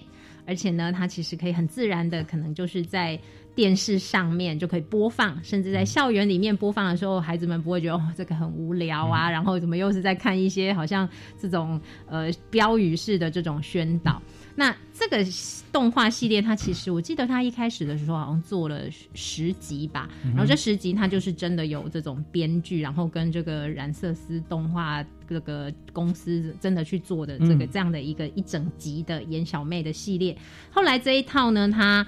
而且呢，它其实可以很自然的，可能就是在电视上面就可以播放，甚至在校园里面播放的时候，孩子们不会觉得哦这个很无聊啊，然后怎么又是在看一些好像这种呃标语式的这种宣导。那这个动画系列，它其实我记得它一开始的时候好像做了十集吧，然后这十集它就是真的有这种编剧，然后跟这个染色丝动画这个公司真的去做的这个嗯这样的一个一整集的演小妹的系列。后来这一套呢，她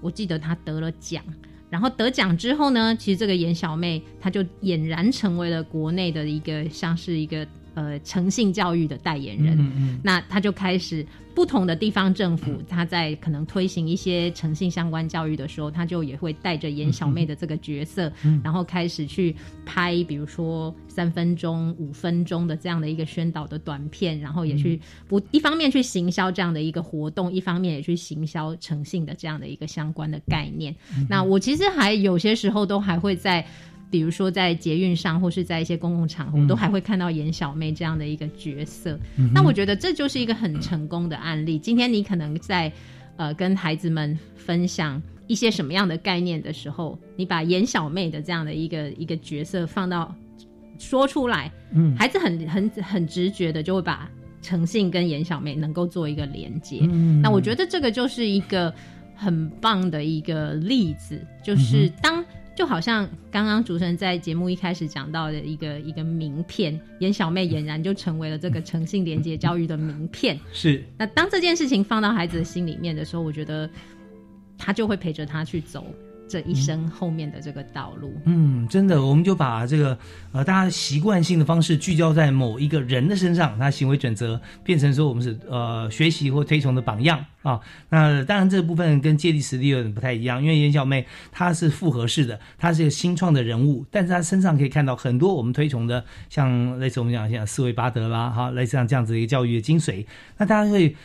我记得她得了奖。然后得奖之后呢，其实这个演小妹她就俨然成为了国内的一个像是一个呃诚信教育的代言人。嗯嗯那他就开始不同的地方政府，他在可能推行一些诚信相关教育的时候，他就也会带着演小妹的这个角色，嗯然后开始去拍，比如说三分钟、五分钟的这样的一个宣导的短片，然后也去不一方面去行销这样的一个活动，一方面也去行销诚信的这样的一个相关的概念。那我其实还有些时候都还会在。比如说在捷运上，或是在一些公共场合，都还会看到演小妹这样的一个角色。嗯那我觉得这就是一个很成功的案例。今天你可能在呃跟孩子们分享一些什么样的概念的时候，你把演小妹的这样的一个一个角色放到说出来，嗯孩子很很很直觉的就会把诚信跟演小妹能够做一个连接。嗯那我觉得这个就是一个很棒的一个例子，就是嗯当。就好像刚刚主持人在节目一开始讲到的一个一个名片，严小妹俨然就成为了这个诚信廉洁教育的名片。是那当这件事情放到孩子的心里面的时候，我觉得他就会陪着他去走这一生后面的这个道路。嗯，真的，我们就把这个呃大家习惯性的方式聚焦在某一个人的身上，他行为准则变成说我们是呃学习或推崇的榜样啊。那当然这部分跟借力实力有点不太一样，因为严小妹她是复合式的，她是一个新创的人物，但是她身上可以看到很多我们推崇的，像类似我们讲像斯维巴德啦，哈，类似像这样子一个教育的精髓，那大家会。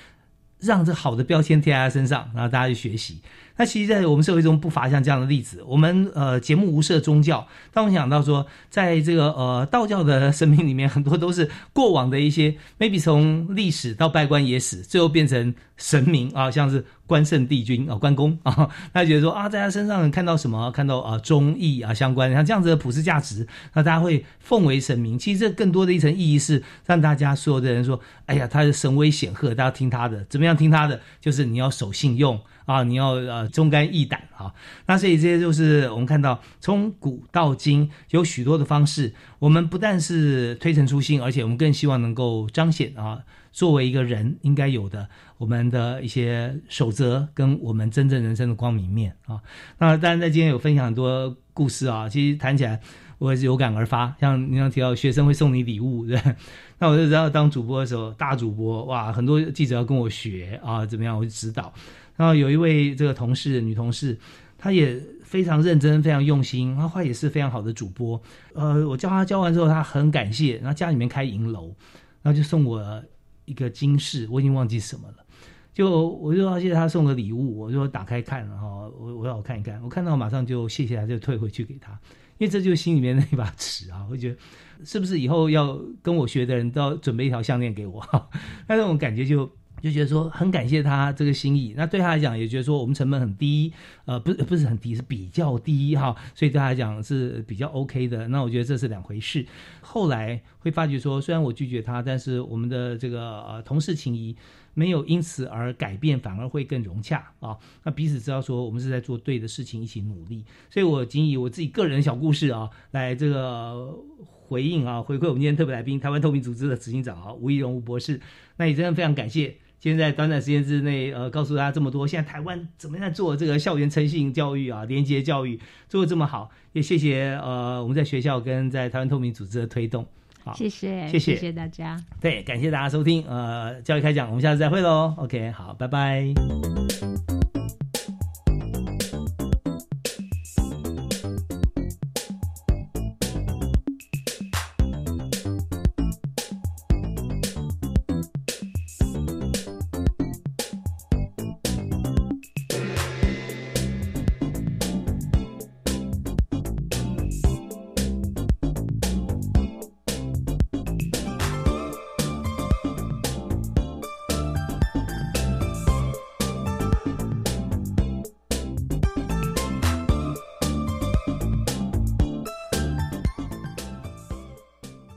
让这好的标签贴在她身上，然后大家去学习。那其实，在我们社会中不乏像这样的例子。我们呃节目无涉宗教，当我们想到说，在这个呃道教的生命里面，很多都是过往的一些，maybe 从历史到拜官野史，最后变成神明啊，像是关圣帝君啊、关公啊，他觉得说啊，在他身上看到什么，看到啊忠义啊相关，像这样子的普世价值，那大家会奉为神明。其实这更多的一层意义是让大家所有的人说，哎呀，他的神威显赫，大家听他的，怎么样听他的？就是你要守信用。啊，你要呃忠肝义胆啊，那所以这些就是我们看到从古到今有许多的方式，我们不但是推陈出新，而且我们更希望能够彰显啊，作为一个人应该有的我们的一些守则跟我们真正人生的光明面啊。那当然在今天有分享很多故事啊，其实谈起来我也是有感而发，像你刚提到学生会送你礼物，对。那我就知道当主播的时候，大主播哇，很多记者要跟我学啊，怎么样，我就指导。然后有一位这个同事，女同事，她也非常认真，非常用心，她后来也是非常好的主播。呃，我教她教完之后，她很感谢，然后家里面开银楼，然后就送我一个金饰，我已经忘记什么了。就我就要谢谢她送的礼物，我就打开看，然后我我要我看一看，我看到马上就谢谢她，就退回去给她，因为这就是心里面那一把尺啊，我觉得是不是以后要跟我学的人都要准备一条项链给我？那种感觉就。就觉得说很感谢他这个心意，那对他来讲也觉得说我们成本很低，呃，不是不是很低，是比较低哈，所以对他来讲是比较 OK 的。那我觉得这是两回事。后来会发觉说，虽然我拒绝他，但是我们的这个呃同事情谊没有因此而改变，反而会更融洽啊。那彼此知道说我们是在做对的事情，一起努力。所以我仅以我自己个人小故事啊，来这个回应啊，回馈我们今天特别来宾台湾透明组织的执行长啊吴怡荣吴博士。那也真的非常感谢。今天在短短时间之内，呃，告诉大家这么多，现在台湾怎么样做这个校园诚信教育啊，廉洁教育做的这么好，也谢谢呃我们在学校跟在台湾透明组织的推动，好，谢谢，谢谢。谢谢大家，对，感谢大家收听，呃，教育开讲，我们下次再会喽，OK，好，拜拜。